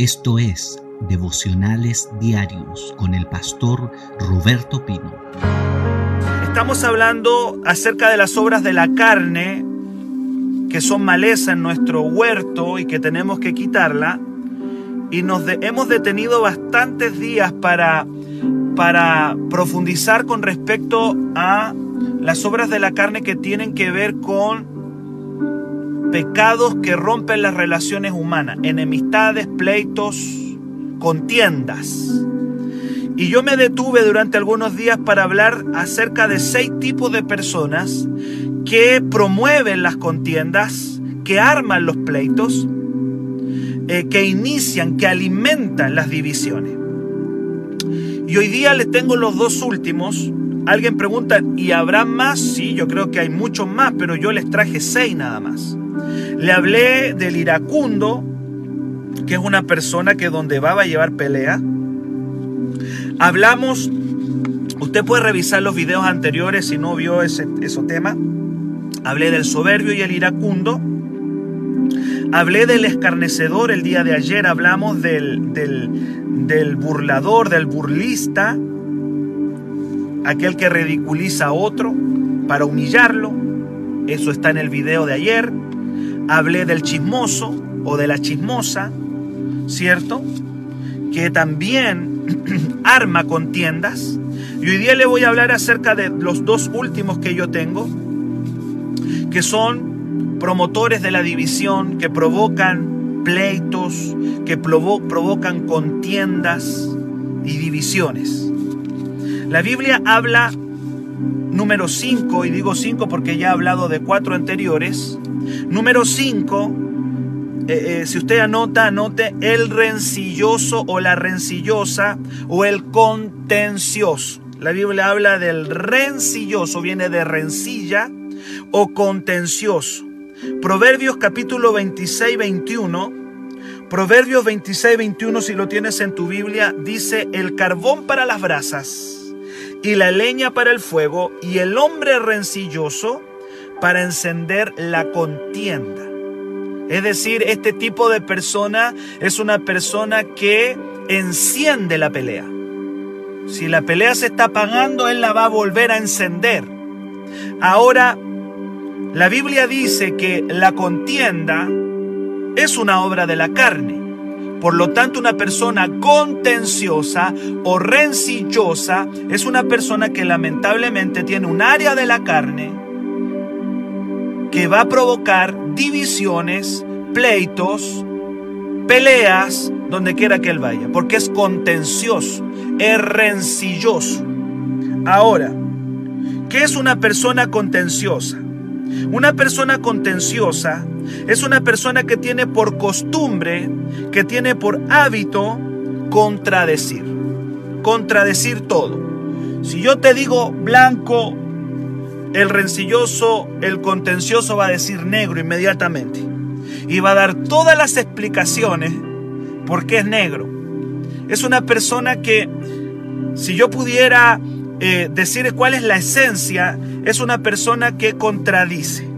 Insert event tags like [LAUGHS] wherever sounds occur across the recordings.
Esto es Devocionales Diarios con el pastor Roberto Pino. Estamos hablando acerca de las obras de la carne que son maleza en nuestro huerto y que tenemos que quitarla. Y nos hemos detenido bastantes días para, para profundizar con respecto a las obras de la carne que tienen que ver con pecados que rompen las relaciones humanas, enemistades, pleitos, contiendas. Y yo me detuve durante algunos días para hablar acerca de seis tipos de personas que promueven las contiendas, que arman los pleitos, eh, que inician, que alimentan las divisiones. Y hoy día les tengo los dos últimos. Alguien pregunta, ¿y habrá más? Sí, yo creo que hay muchos más, pero yo les traje seis nada más. Le hablé del iracundo, que es una persona que donde va va a llevar pelea. Hablamos, usted puede revisar los videos anteriores si no vio ese, tema. Hablé del soberbio y el iracundo. Hablé del escarnecedor el día de ayer, hablamos del, del, del burlador, del burlista, aquel que ridiculiza a otro para humillarlo. Eso está en el video de ayer hablé del chismoso o de la chismosa, ¿cierto? Que también [CLEARS THROAT] arma contiendas. Y hoy día le voy a hablar acerca de los dos últimos que yo tengo, que son promotores de la división, que provocan pleitos, que provocan contiendas y divisiones. La Biblia habla número 5, y digo 5 porque ya he hablado de cuatro anteriores, Número 5, eh, eh, si usted anota, anote el rencilloso o la rencillosa o el contencioso. La Biblia habla del rencilloso, viene de rencilla o contencioso. Proverbios capítulo 26, 21. Proverbios 26, 21, si lo tienes en tu Biblia, dice, el carbón para las brasas y la leña para el fuego y el hombre rencilloso para encender la contienda. Es decir, este tipo de persona es una persona que enciende la pelea. Si la pelea se está apagando, él la va a volver a encender. Ahora, la Biblia dice que la contienda es una obra de la carne. Por lo tanto, una persona contenciosa o rencillosa es una persona que lamentablemente tiene un área de la carne que va a provocar divisiones, pleitos, peleas, donde quiera que él vaya, porque es contencioso, es rencilloso. Ahora, ¿qué es una persona contenciosa? Una persona contenciosa es una persona que tiene por costumbre, que tiene por hábito contradecir, contradecir todo. Si yo te digo blanco, el rencilloso, el contencioso va a decir negro inmediatamente. Y va a dar todas las explicaciones por qué es negro. Es una persona que, si yo pudiera eh, decir cuál es la esencia, es una persona que contradice.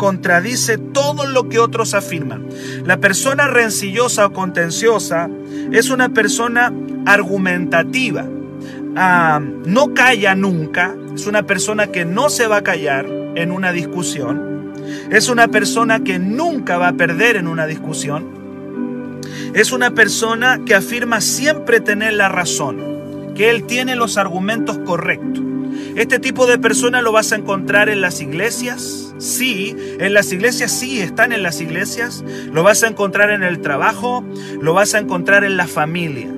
Contradice todo lo que otros afirman. La persona rencillosa o contenciosa es una persona argumentativa. Ah, no calla nunca, es una persona que no se va a callar en una discusión. Es una persona que nunca va a perder en una discusión. Es una persona que afirma siempre tener la razón, que él tiene los argumentos correctos. Este tipo de persona lo vas a encontrar en las iglesias. Sí, en las iglesias sí, están en las iglesias. Lo vas a encontrar en el trabajo, lo vas a encontrar en la familia.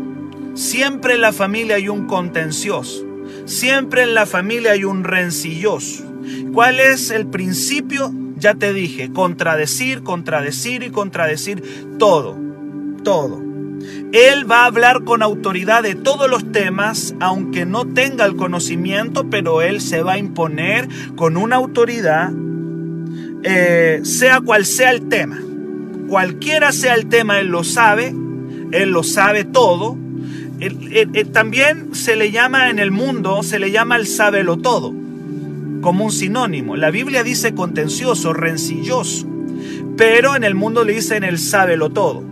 Siempre en la familia hay un contencioso. Siempre en la familia hay un rencilloso. ¿Cuál es el principio? Ya te dije, contradecir, contradecir y contradecir todo, todo. Él va a hablar con autoridad de todos los temas, aunque no tenga el conocimiento, pero él se va a imponer con una autoridad, eh, sea cual sea el tema. Cualquiera sea el tema, él lo sabe, él lo sabe todo, también se le llama en el mundo, se le llama el sábelo todo, como un sinónimo. La Biblia dice contencioso, rencilloso, pero en el mundo le dicen el sábelo todo.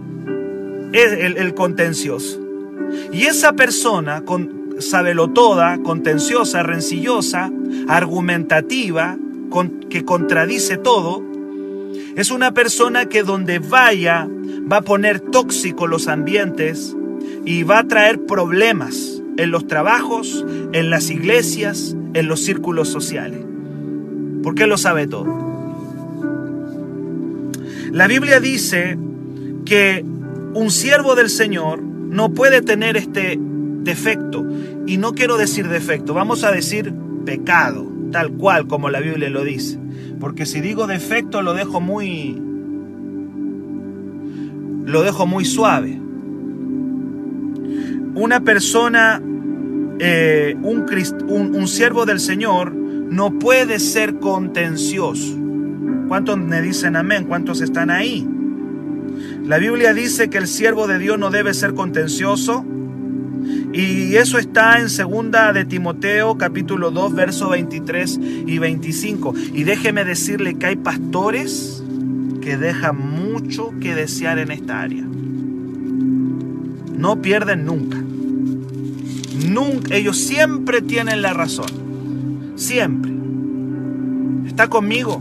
Es el, contencioso. Y esa persona, con, toda, contenciosa, rencillosa, argumentativa, que contradice todo, es una persona que donde vaya va a poner tóxico los ambientes y va a traer problemas en los trabajos, en las iglesias, en los círculos sociales. Porque lo sabe todo. La Biblia dice que un siervo del Señor no puede tener este defecto. Y no quiero decir defecto, vamos a decir pecado, tal cual como la Biblia lo dice. Porque si digo defecto lo dejo muy lo dejo muy suave. Una persona, eh, un, un, un siervo del Señor, no puede ser contencioso. ¿Cuántos me dicen amén? ¿Cuántos están ahí? La Biblia dice que el siervo de Dios no debe ser contencioso. Y eso está en segunda de Timoteo capítulo 2 versos 23 y 25. Y déjeme decirle que hay pastores que dejan mucho que desear en esta área. No pierden nunca. Nunca, ellos siempre tienen la razón. Siempre. ¿Está conmigo?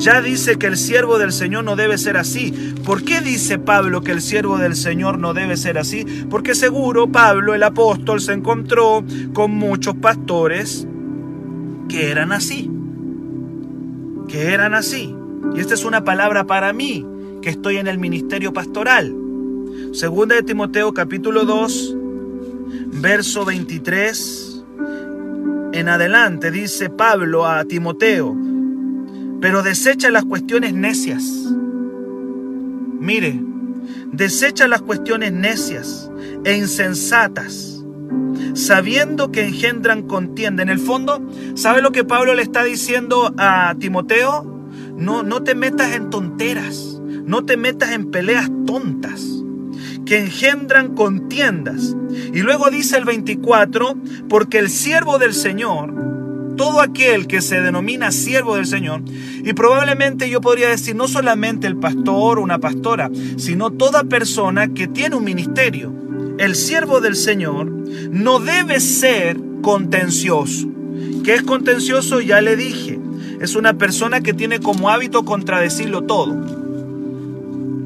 Ya dice que el siervo del Señor no debe ser así. ¿Por qué dice Pablo que el siervo del Señor no debe ser así? Porque seguro Pablo, el apóstol, se encontró con muchos pastores que eran así. Que eran así. Y esta es una palabra para mí, que estoy en el ministerio pastoral. Segunda de Timoteo capítulo 2, verso 23 en adelante dice Pablo a Timoteo, pero desecha las cuestiones necias. Mire, desecha las cuestiones necias e insensatas, sabiendo que engendran contienda. En el fondo, ¿sabe lo que Pablo le está diciendo a Timoteo? No, no te metas en tonteras, no te metas en peleas tontas que engendran contiendas. Y luego dice el 24, porque el siervo del Señor todo aquel que se denomina siervo del Señor, y probablemente yo podría decir no solamente el pastor o una pastora, sino toda persona que tiene un ministerio. El siervo del Señor no debe ser contencioso. ¿Qué es contencioso? Ya le dije. Es una persona que tiene como hábito contradecirlo todo.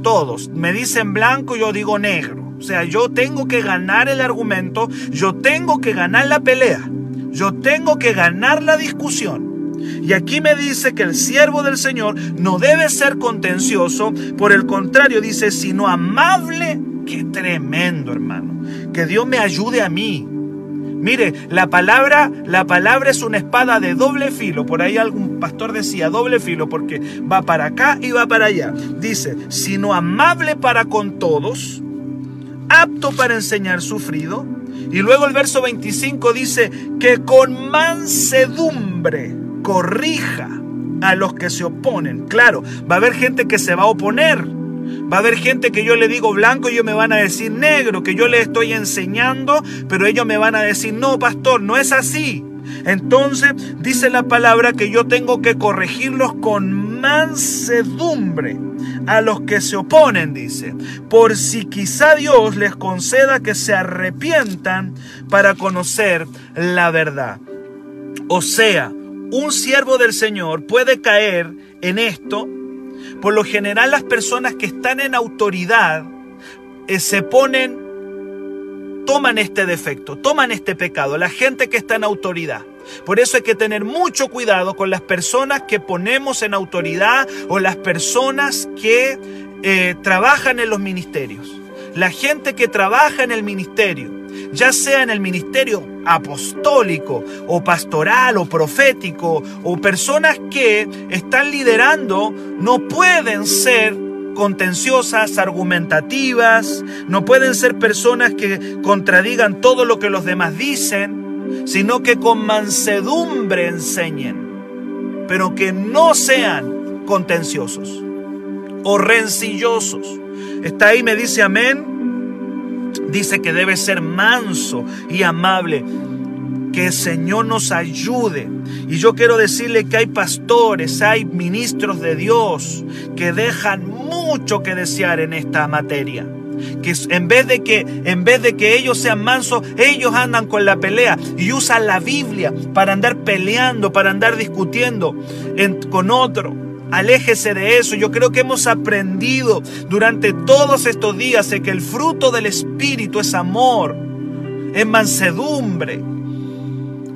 Todos. Me dicen blanco, yo digo negro. O sea, yo tengo que ganar el argumento, yo tengo que ganar la pelea. Yo tengo que ganar la discusión. Y aquí me dice que el siervo del Señor no debe ser contencioso, por el contrario dice, sino amable. Qué tremendo, hermano. Que Dios me ayude a mí. Mire, la palabra, la palabra es una espada de doble filo. Por ahí algún pastor decía doble filo porque va para acá y va para allá. Dice, sino amable para con todos, apto para enseñar sufrido, y luego el verso 25 dice que con mansedumbre corrija a los que se oponen. Claro, va a haber gente que se va a oponer. Va a haber gente que yo le digo blanco y ellos me van a decir negro, que yo le estoy enseñando, pero ellos me van a decir, no, pastor, no es así. Entonces dice la palabra que yo tengo que corregirlos con mansedumbre a los que se oponen, dice, por si quizá Dios les conceda que se arrepientan para conocer la verdad. O sea, un siervo del Señor puede caer en esto. Por lo general las personas que están en autoridad eh, se ponen, toman este defecto, toman este pecado, la gente que está en autoridad. Por eso hay que tener mucho cuidado con las personas que ponemos en autoridad o las personas que eh, trabajan en los ministerios. La gente que trabaja en el ministerio, ya sea en el ministerio apostólico o pastoral o profético o personas que están liderando, no pueden ser contenciosas, argumentativas, no pueden ser personas que contradigan todo lo que los demás dicen sino que con mansedumbre enseñen, pero que no sean contenciosos o rencillosos. Está ahí, me dice amén. Dice que debe ser manso y amable. Que el Señor nos ayude. Y yo quiero decirle que hay pastores, hay ministros de Dios que dejan mucho que desear en esta materia que en vez de que en vez de que ellos sean mansos, ellos andan con la pelea y usan la Biblia para andar peleando, para andar discutiendo con otro. Aléjese de eso. Yo creo que hemos aprendido durante todos estos días que el fruto del Espíritu es amor, es mansedumbre.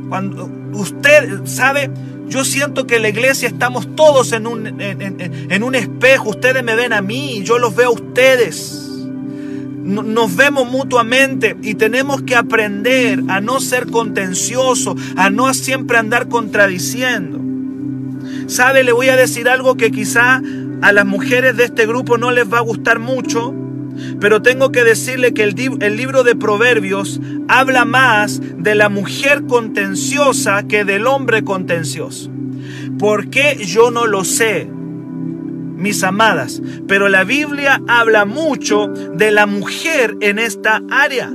Cuando usted sabe, yo siento que en la iglesia estamos todos en un, en, un espejo. Ustedes me ven a mí, yo los veo a ustedes nos vemos mutuamente y tenemos que aprender a no ser contencioso, a no siempre andar contradiciendo. ¿Sabe? Le voy a decir algo que quizá a las mujeres de este grupo no les va a gustar mucho, pero tengo que decirle que el, libro de Proverbios habla más de la mujer contenciosa que del hombre contencioso. ¿Por qué? Yo no lo sé, mis amadas, pero la Biblia habla mucho de la mujer en esta área.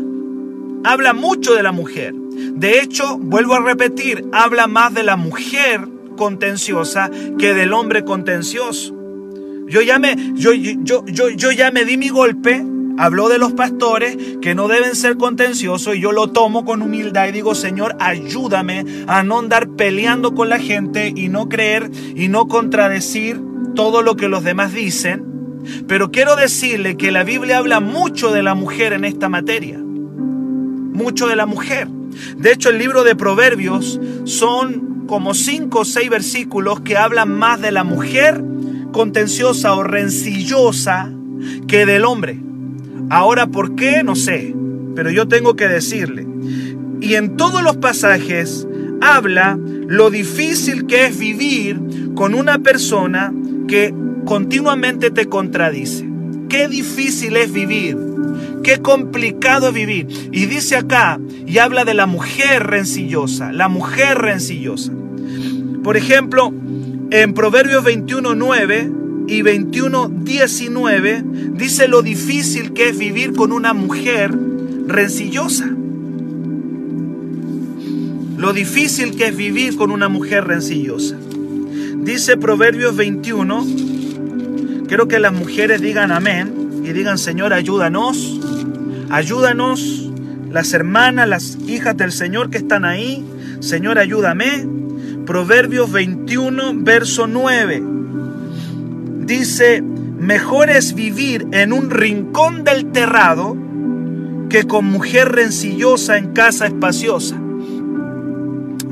Habla mucho de la mujer. De hecho, vuelvo a repetir, habla más de la mujer contenciosa que del hombre contencioso. Yo ya me, yo, yo, yo, yo ya me di mi golpe, habló de los pastores que no deben ser contenciosos y yo lo tomo con humildad y digo, Señor, ayúdame a no andar peleando con la gente y no creer y no contradecir todo lo que los demás dicen. Pero quiero decirle que la Biblia habla mucho de la mujer en esta materia. Mucho de la mujer. De hecho, el libro de Proverbios son como cinco o seis versículos que hablan más de la mujer contenciosa o rencillosa que del hombre. Ahora, ¿por qué? No sé, pero yo tengo que decirle. Y en todos los pasajes habla lo difícil que es vivir con una persona que continuamente te contradice. Qué difícil es vivir Qué complicado es vivir. Y dice acá, y habla de la mujer rencillosa, la mujer rencillosa. Por ejemplo, en Proverbios 21.9 y 21.19 dice lo difícil que es vivir con una mujer rencillosa. Lo difícil que es vivir con una mujer rencillosa. Dice Proverbios 21, quiero que las mujeres digan amén y digan Señor, ayúdanos Ayúdanos, las hermanas, las hijas del Señor que están ahí. Señor, ayúdame. Proverbios 21, verso 9. Dice, mejor es vivir en un rincón del terrado que con mujer rencillosa en casa espaciosa.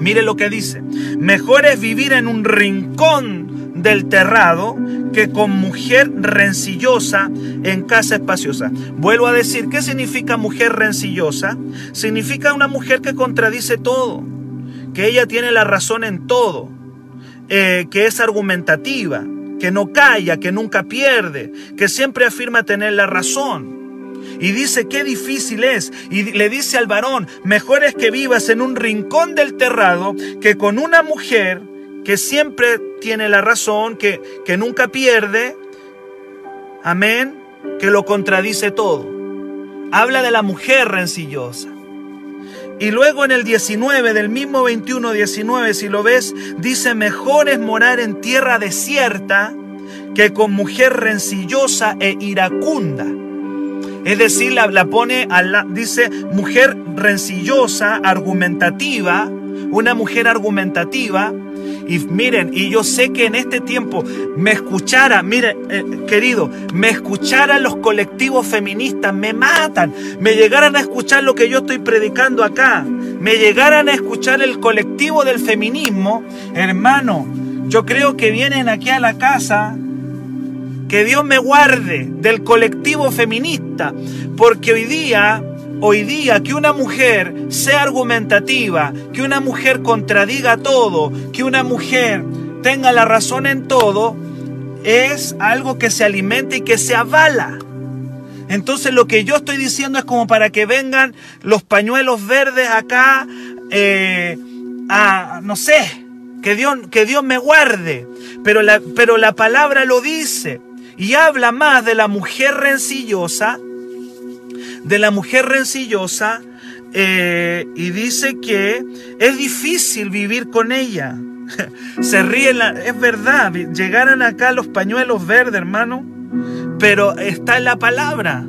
Mire lo que dice. Mejor es vivir en un rincón del terrado que con mujer rencillosa en casa espaciosa. Vuelvo a decir, ¿qué significa mujer rencillosa? Significa una mujer que contradice todo, que ella tiene la razón en todo, eh, que es argumentativa, que no calla, que nunca pierde, que siempre afirma tener la razón. Y dice qué difícil es. Y le dice al varón, mejor es que vivas en un rincón del terrado que con una mujer que siempre tiene la razón, que, que nunca pierde, amén, que lo contradice todo. Habla de la mujer rencillosa. Y luego en el 19, del mismo 21-19, si lo ves, dice, mejor es morar en tierra desierta que con mujer rencillosa e iracunda. Es decir, la, pone, a la, dice, mujer rencillosa, argumentativa, una mujer argumentativa, y miren, y yo sé que en este tiempo me escuchara, miren, eh, querido, me escucharan los colectivos feministas, me matan, me llegaran a escuchar lo que yo estoy predicando acá, me llegaran a escuchar el colectivo del feminismo, hermano, yo creo que vienen aquí a la casa que Dios me guarde del colectivo feminista, porque hoy día hoy día que una mujer sea argumentativa, que una mujer contradiga todo, que una mujer tenga la razón en todo, es algo que se alimenta y que se avala. Entonces lo que yo estoy diciendo es como para que vengan los pañuelos verdes acá, eh, a, no sé, que Dios, que Dios me guarde. Pero la, pero la palabra lo dice y habla más de la mujer rencillosa de la mujer rencillosa eh, y dice que es difícil vivir con ella. [LAUGHS] Se ríen, es verdad, llegaron acá los pañuelos verdes, hermano, pero está en la palabra.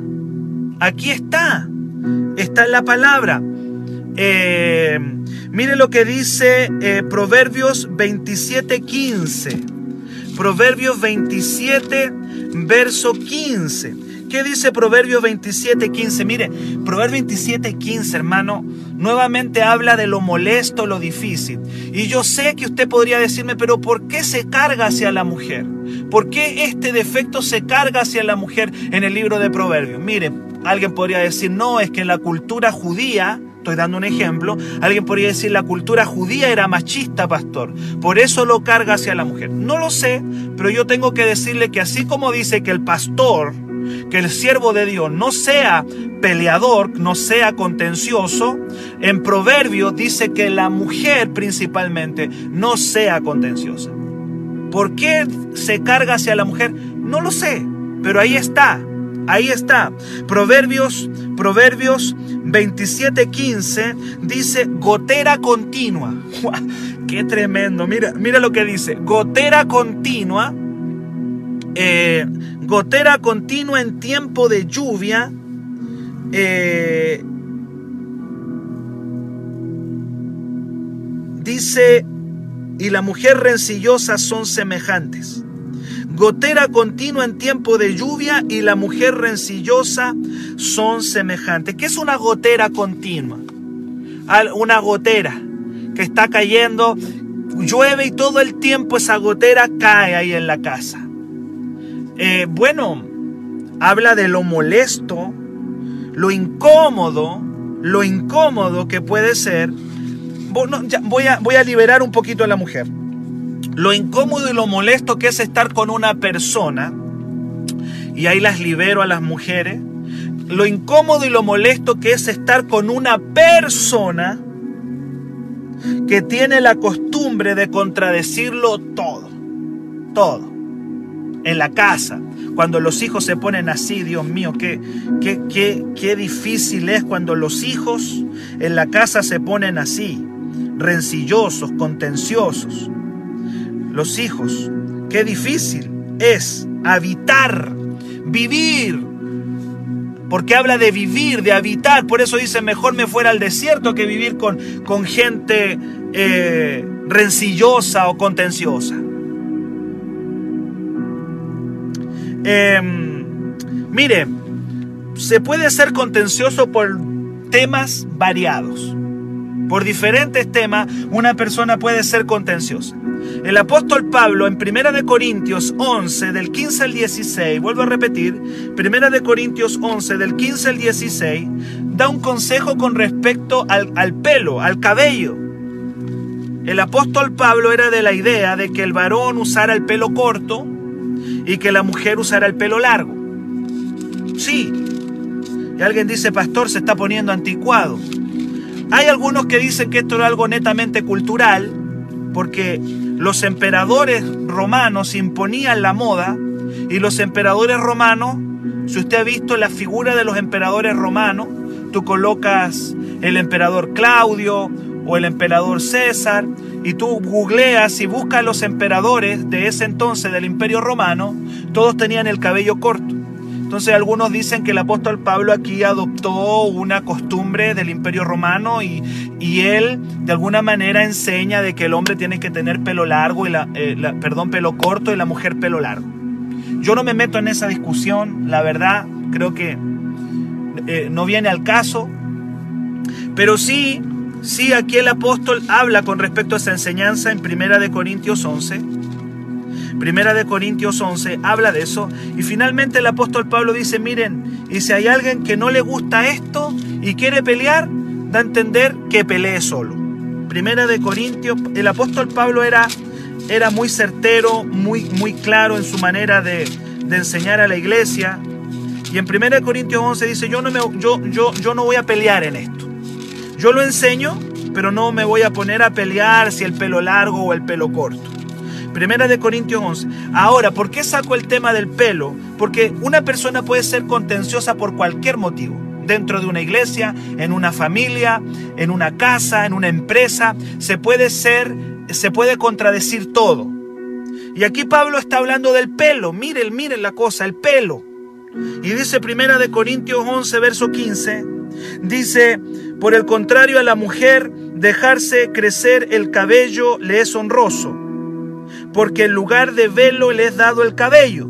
Aquí está, está en la palabra. Eh, mire lo que dice eh, Proverbios 27:15. Proverbios 27, verso 15. ¿Qué dice Proverbios 27, 15? Mire, Proverbios 27, 15, hermano, nuevamente habla de lo molesto, lo difícil. Y yo sé que usted podría decirme, pero ¿por qué se carga hacia la mujer? ¿Por qué este defecto se carga hacia la mujer en el libro de Proverbios? Mire, alguien podría decir, no, es que en la cultura judía, estoy dando un ejemplo, alguien podría decir la cultura judía era machista, pastor, por eso lo carga hacia la mujer. No lo sé, pero yo tengo que decirle que así como dice que el pastor que el siervo de Dios no sea peleador, no sea contencioso. En Proverbio dice que la mujer principalmente no sea contenciosa. ¿Por qué se carga hacia la mujer? No lo sé, pero ahí está. Ahí está. Proverbios, Proverbios 27:15 dice gotera continua. [LAUGHS] ¡Qué tremendo! Mira, mira lo que dice. Gotera continua. Eh, gotera continua en tiempo de lluvia, eh, dice, y la mujer rencillosa son semejantes. Gotera continua en tiempo de lluvia y la mujer rencillosa son semejantes. ¿Qué es una gotera continua? Una gotera que está cayendo, llueve y todo el tiempo esa gotera cae ahí en la casa. Eh, bueno, habla de lo molesto, lo incómodo, lo incómodo que puede ser. voy, a, voy a liberar un poquito a la mujer. Lo incómodo y lo molesto que es estar con una persona, y ahí las libero a las mujeres. Lo incómodo y lo molesto que es estar con una persona que tiene la costumbre de contradecirlo todo. Todo en la casa, cuando los hijos se ponen así, Dios mío, qué, qué, qué, qué difícil es cuando los hijos en la casa se ponen así, rencillosos, contenciosos. Los hijos, qué difícil es habitar, vivir, porque habla de vivir, de habitar, por eso dice, mejor me fuera al desierto que vivir con, con gente eh, rencillosa o contenciosa. Em, mire, se puede ser contencioso por temas variados. Por diferentes temas, una persona puede ser contenciosa. El apóstol Pablo en 1 de Corintios 11 del 15 al 16, vuelvo a repetir, 1 de Corintios 11 del 15 al 16, da un consejo con respecto al, al pelo, al cabello. El apóstol Pablo era de la idea de que el varón usara el pelo corto y que la mujer usara el pelo largo. Sí. Y alguien dice, pastor, se está poniendo anticuado. Hay algunos que dicen que esto era algo netamente cultural, porque los emperadores romanos imponían la moda y los emperadores romanos, si usted ha visto la figura de los emperadores romanos, tú colocas el emperador Claudio o el emperador César y tú googleas y buscas los emperadores de ese entonces del imperio romano, todos tenían el cabello corto. Entonces algunos dicen que el apóstol Pablo aquí adoptó una costumbre del imperio romano y, él de alguna manera enseña de que el hombre tiene que tener pelo largo y la, eh, perdón, pelo corto y la mujer pelo largo. Yo no me meto en esa discusión, la verdad, creo que eh, no viene al caso, pero sí Sí, aquí el apóstol habla con respecto a esa enseñanza en Primera de Corintios 11. Primera de Corintios 11 habla de eso. Y finalmente el apóstol Pablo dice, miren, y si hay alguien que no le gusta esto y quiere pelear, da a entender que pelee solo. Primera de Corintios, el apóstol Pablo era, era muy certero, muy, muy claro en su manera de, de enseñar a la iglesia. Y en Primera de Corintios 11 dice, yo no, me, yo, yo, yo no voy a pelear en esto. Yo lo enseño, pero no me voy a poner a pelear si el pelo largo o el pelo corto. Primera de Corintios 11. Ahora, ¿por qué saco el tema del pelo? Porque una persona puede ser contenciosa por cualquier motivo. dentro de una iglesia, en una familia, en una casa, en una empresa. Se puede ser, se puede contradecir todo. Y aquí Pablo está hablando del pelo. Miren, miren la cosa, el pelo. Y dice Primera de Corintios 11, verso 15, dice, por el contrario a la mujer, dejarse crecer el cabello le es honroso, porque en lugar de velo le es dado el cabello.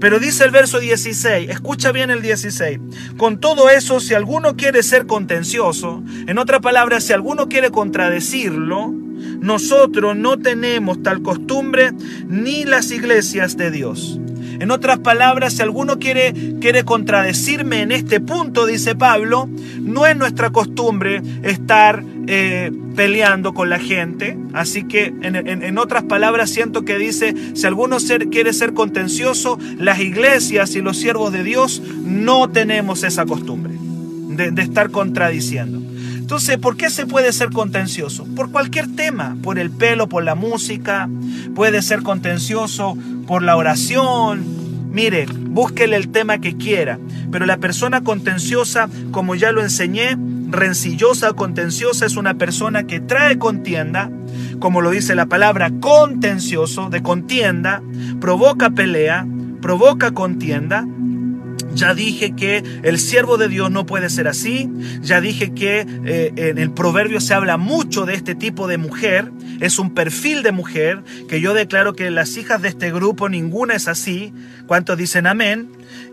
Pero dice el verso 16, escucha bien el 16, con todo eso, si alguno quiere ser contencioso, en otra palabra, si alguno quiere contradecirlo, nosotros no tenemos tal costumbre ni las iglesias de Dios. En otras palabras, si alguno quiere, quiere contradecirme en este punto, dice Pablo, no es nuestra costumbre estar eh, peleando con la gente. Así que, en, otras palabras, siento que dice, si alguno quiere ser contencioso, las iglesias y los siervos de Dios no tenemos esa costumbre de, de estar contradiciendo. Entonces, ¿por qué se puede ser contencioso? Por cualquier tema, por el pelo, por la música, puede ser contencioso por la oración. Mire, búsquele el tema que quiera, pero la persona contenciosa, como ya lo enseñé, rencillosa o contenciosa es una persona que trae contienda, como lo dice la palabra contencioso, de contienda, provoca pelea, provoca contienda, ya dije que el siervo de Dios no puede ser así. Ya dije que eh, en el proverbio se habla mucho de este tipo de mujer. Es un perfil de mujer que yo declaro que las hijas de este grupo ninguna es así. ¿Cuántos dicen amén?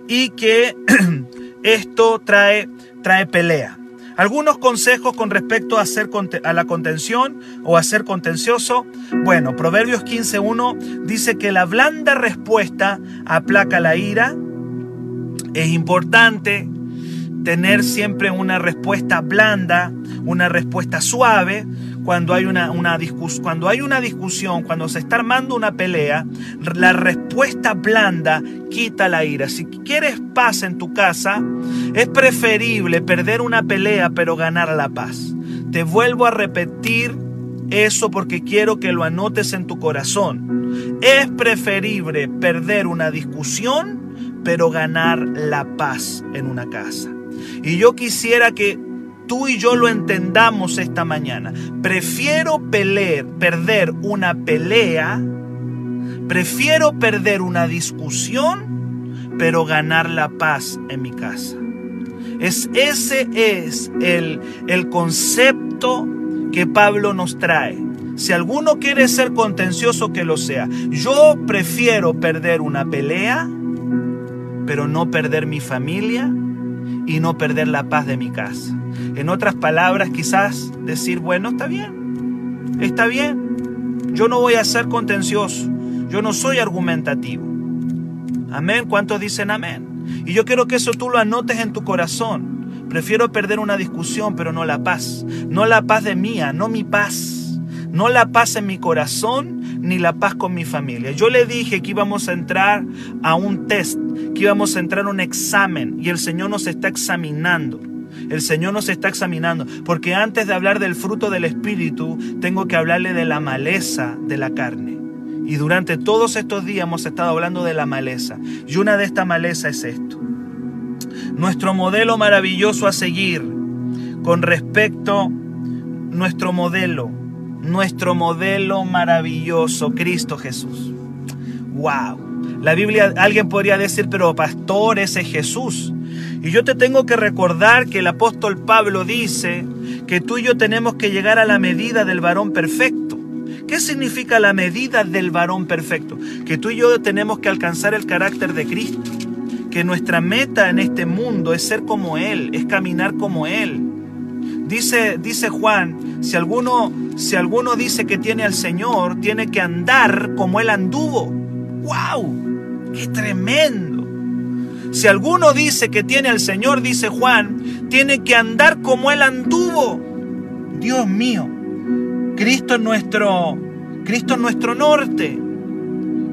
Y que [CLEARS THROAT] esto trae, trae pelea. Algunos consejos con respecto a, a la contención o a ser contencioso. Bueno, Proverbios 15.1 dice que la blanda respuesta aplaca la ira es importante tener siempre una respuesta blanda, una respuesta suave. Cuando hay una, una cuando hay una discusión, cuando se está armando una pelea, la respuesta blanda quita la ira. Si quieres paz en tu casa, es preferible perder una pelea pero ganar la paz. Te vuelvo a repetir eso porque quiero que lo anotes en tu corazón. Es preferible perder una discusión pero ganar la paz en una casa. Y yo quisiera que tú y yo lo entendamos esta mañana. Prefiero pelear, perder una pelea, prefiero perder una discusión, pero ganar la paz en mi casa. Es, ese es el, el concepto que Pablo nos trae. Si alguno quiere ser contencioso, que lo sea. Yo prefiero perder una pelea pero no perder mi familia y no perder la paz de mi casa. En otras palabras, quizás decir, bueno, está bien, está bien, yo no voy a ser contencioso, yo no soy argumentativo. Amén, ¿cuántos dicen amén? Y yo quiero que eso tú lo anotes en tu corazón. Prefiero perder una discusión, pero no la paz. No la paz de mía, no mi paz. No la paz en mi corazón, ni la paz con mi familia. Yo le dije que íbamos a entrar a un test que íbamos a entrar a un examen y el Señor nos está examinando. El Señor nos está examinando, porque antes de hablar del fruto del Espíritu, tengo que hablarle de la maleza de la carne. Y durante todos estos días hemos estado hablando de la maleza. Y una de estas malezas es esto. Nuestro modelo maravilloso a seguir con respecto, nuestro modelo, nuestro modelo maravilloso, Cristo Jesús. ¡Wow! La Biblia, alguien podría decir, pero pastor, ese es Jesús. Y yo te tengo que recordar que el apóstol Pablo dice que tú y yo tenemos que llegar a la medida del varón perfecto. ¿Qué significa la medida del varón perfecto? Que tú y yo tenemos que alcanzar el carácter de Cristo. Que nuestra meta en este mundo es ser como Él, es caminar como Él. Dice, dice Juan, si alguno, si alguno dice que tiene al Señor, tiene que andar como Él anduvo. ¡Wow! ¡Qué tremendo! Si alguno dice que tiene al Señor, dice Juan, tiene que andar como Él anduvo. Dios mío, Cristo es nuestro, Cristo es nuestro norte.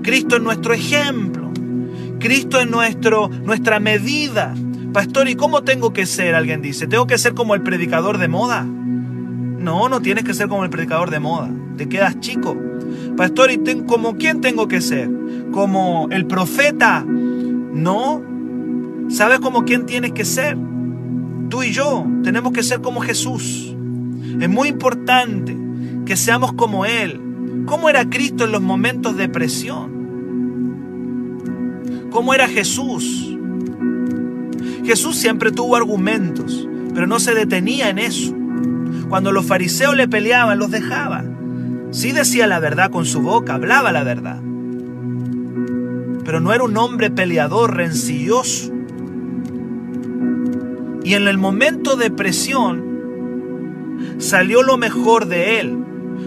Cristo es nuestro ejemplo. Cristo es nuestro, nuestra medida. Pastor, ¿y cómo tengo que ser? Alguien dice, ¿tengo que ser como el predicador de moda? No, no tienes que ser como el predicador de moda. Te quedas chico. Pastor, ¿y como quién tengo que ser? ¿Como el profeta? No. ¿Sabes como quién tienes que ser? tú y yo tenemos que ser como Jesús. Es muy importante que seamos como Él. ¿Cómo era Cristo en los momentos de presión? ¿Cómo era Jesús? Jesús siempre tuvo argumentos, pero no se detenía en eso. Cuando los fariseos le peleaban, los dejaba. Sí decía la verdad con su boca, hablaba la verdad. Pero no era un hombre peleador, rencilloso. Y en el momento de presión salió lo mejor de él.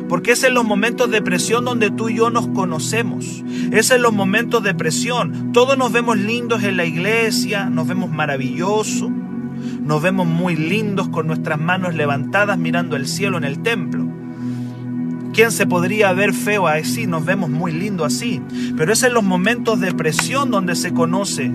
Porque es en los momentos de presión donde tú y yo nos conocemos. Es en los momentos de presión. Todos nos vemos lindos en la iglesia, nos vemos maravillosos, nos vemos muy lindos con nuestras manos levantadas mirando el cielo en el templo. ¿Quién se podría ver feo así? Nos vemos muy lindos así. Pero es en los momentos de presión donde se conoce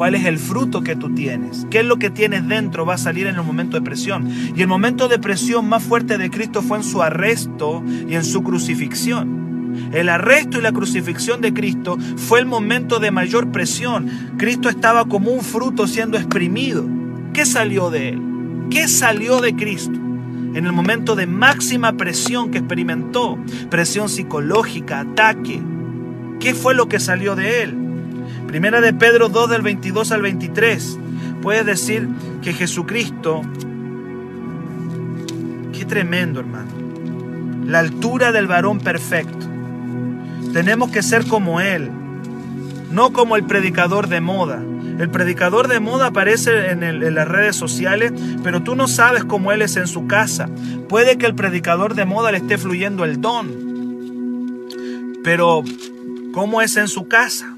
cuál es el fruto que tú tienes, qué es lo que tienes dentro va a salir en el momento de presión. Y el momento de presión más fuerte de Cristo fue en su arresto y en su crucifixión. El arresto y la crucifixión de Cristo fue el momento de mayor presión. Cristo estaba como un fruto siendo exprimido. ¿Qué salió de él? ¿Qué salió de Cristo? En el momento de máxima presión que experimentó, presión psicológica, ataque. ¿Qué fue lo que salió de él? Primera de Pedro 2 del 22 al 23. Puede decir que Jesucristo, qué tremendo hermano, la altura del varón perfecto. Tenemos que ser como Él, no como el predicador de moda. El predicador de moda aparece en, en, las redes sociales, pero tú no sabes cómo Él es en su casa. Puede que el predicador de moda le esté fluyendo el don, pero ¿cómo es en su casa?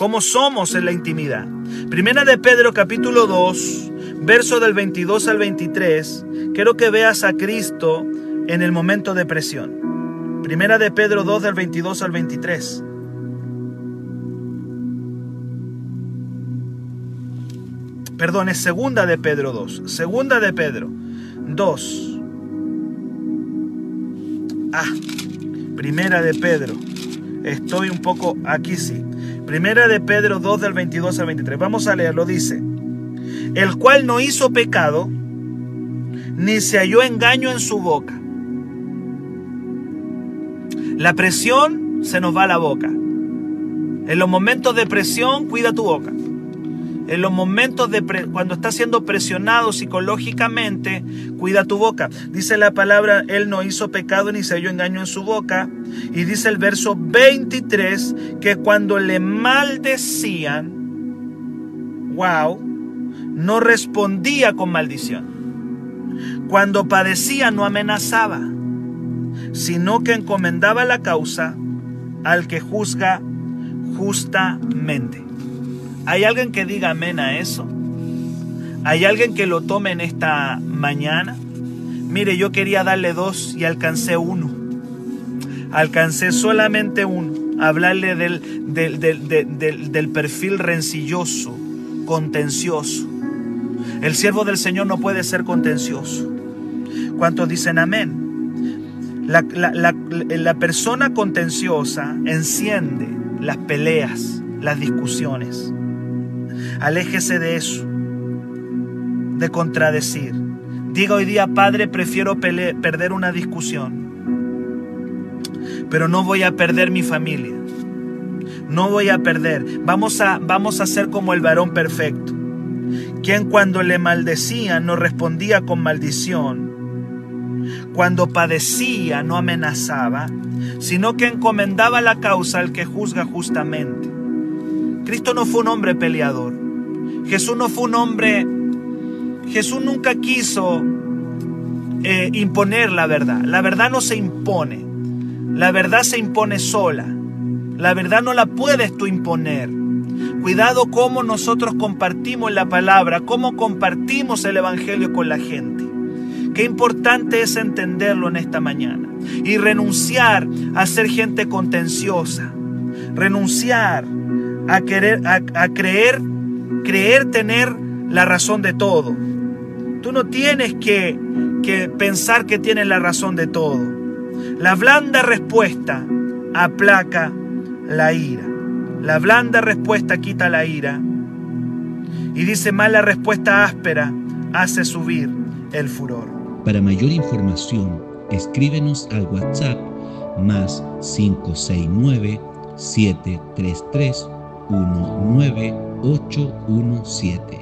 Cómo somos en la intimidad. Primera de Pedro capítulo 2, verso del 22 al 23, quiero que veas a Cristo en el momento de presión. Primera de Pedro 2 del 22 al 23. Perdón, es segunda de Pedro 2. Segunda de Pedro 2. Ah, primera de Pedro. Estoy un poco aquí sí. Primera de Pedro 2 del 22 al 23. Vamos a leerlo. Dice, el cual no hizo pecado, ni se halló engaño en su boca. La presión se nos va a la boca. En los momentos de presión, cuida tu boca. En los momentos de cuando estás siendo presionado psicológicamente, cuida tu boca. Dice la palabra, Él no hizo pecado ni se halló engaño en su boca. Y dice el verso 23 que cuando le maldecían, wow, no respondía con maldición. Cuando padecía no amenazaba, sino que encomendaba la causa al que juzga justamente. ¿Hay alguien que diga amén a eso? ¿Hay alguien que lo tome en esta mañana? Mire, yo quería darle dos y alcancé uno. Alcancé solamente uno. Hablarle del, del, del, perfil rencilloso, contencioso. El siervo del Señor no puede ser contencioso. ¿Cuántos dicen amén? La, la, la persona contenciosa enciende las peleas, las discusiones. Aléjese de eso, de contradecir. Diga hoy día, Padre, prefiero perder una discusión, pero no voy a perder mi familia. No voy a perder. Vamos a, vamos a ser como el varón perfecto, quien cuando le maldecía no respondía con maldición, cuando padecía no amenazaba, sino que encomendaba la causa al que juzga justamente. Cristo no fue un hombre peleador. Jesús no fue un hombre, Jesús nunca quiso eh, imponer la verdad. La verdad no se impone. La verdad se impone sola. La verdad no la puedes tú imponer. Cuidado cómo nosotros compartimos la palabra, cómo compartimos el Evangelio con la gente. Qué importante es entenderlo en esta mañana y renunciar a ser gente contenciosa, renunciar a querer, a creer creer tener la razón de todo. Tú no tienes que, que pensar que tienes la razón de todo. La blanda respuesta aplaca la ira. La blanda respuesta quita la ira. Y dice más la respuesta áspera hace subir el furor. Para mayor información, escríbenos al WhatsApp más 569 733 19817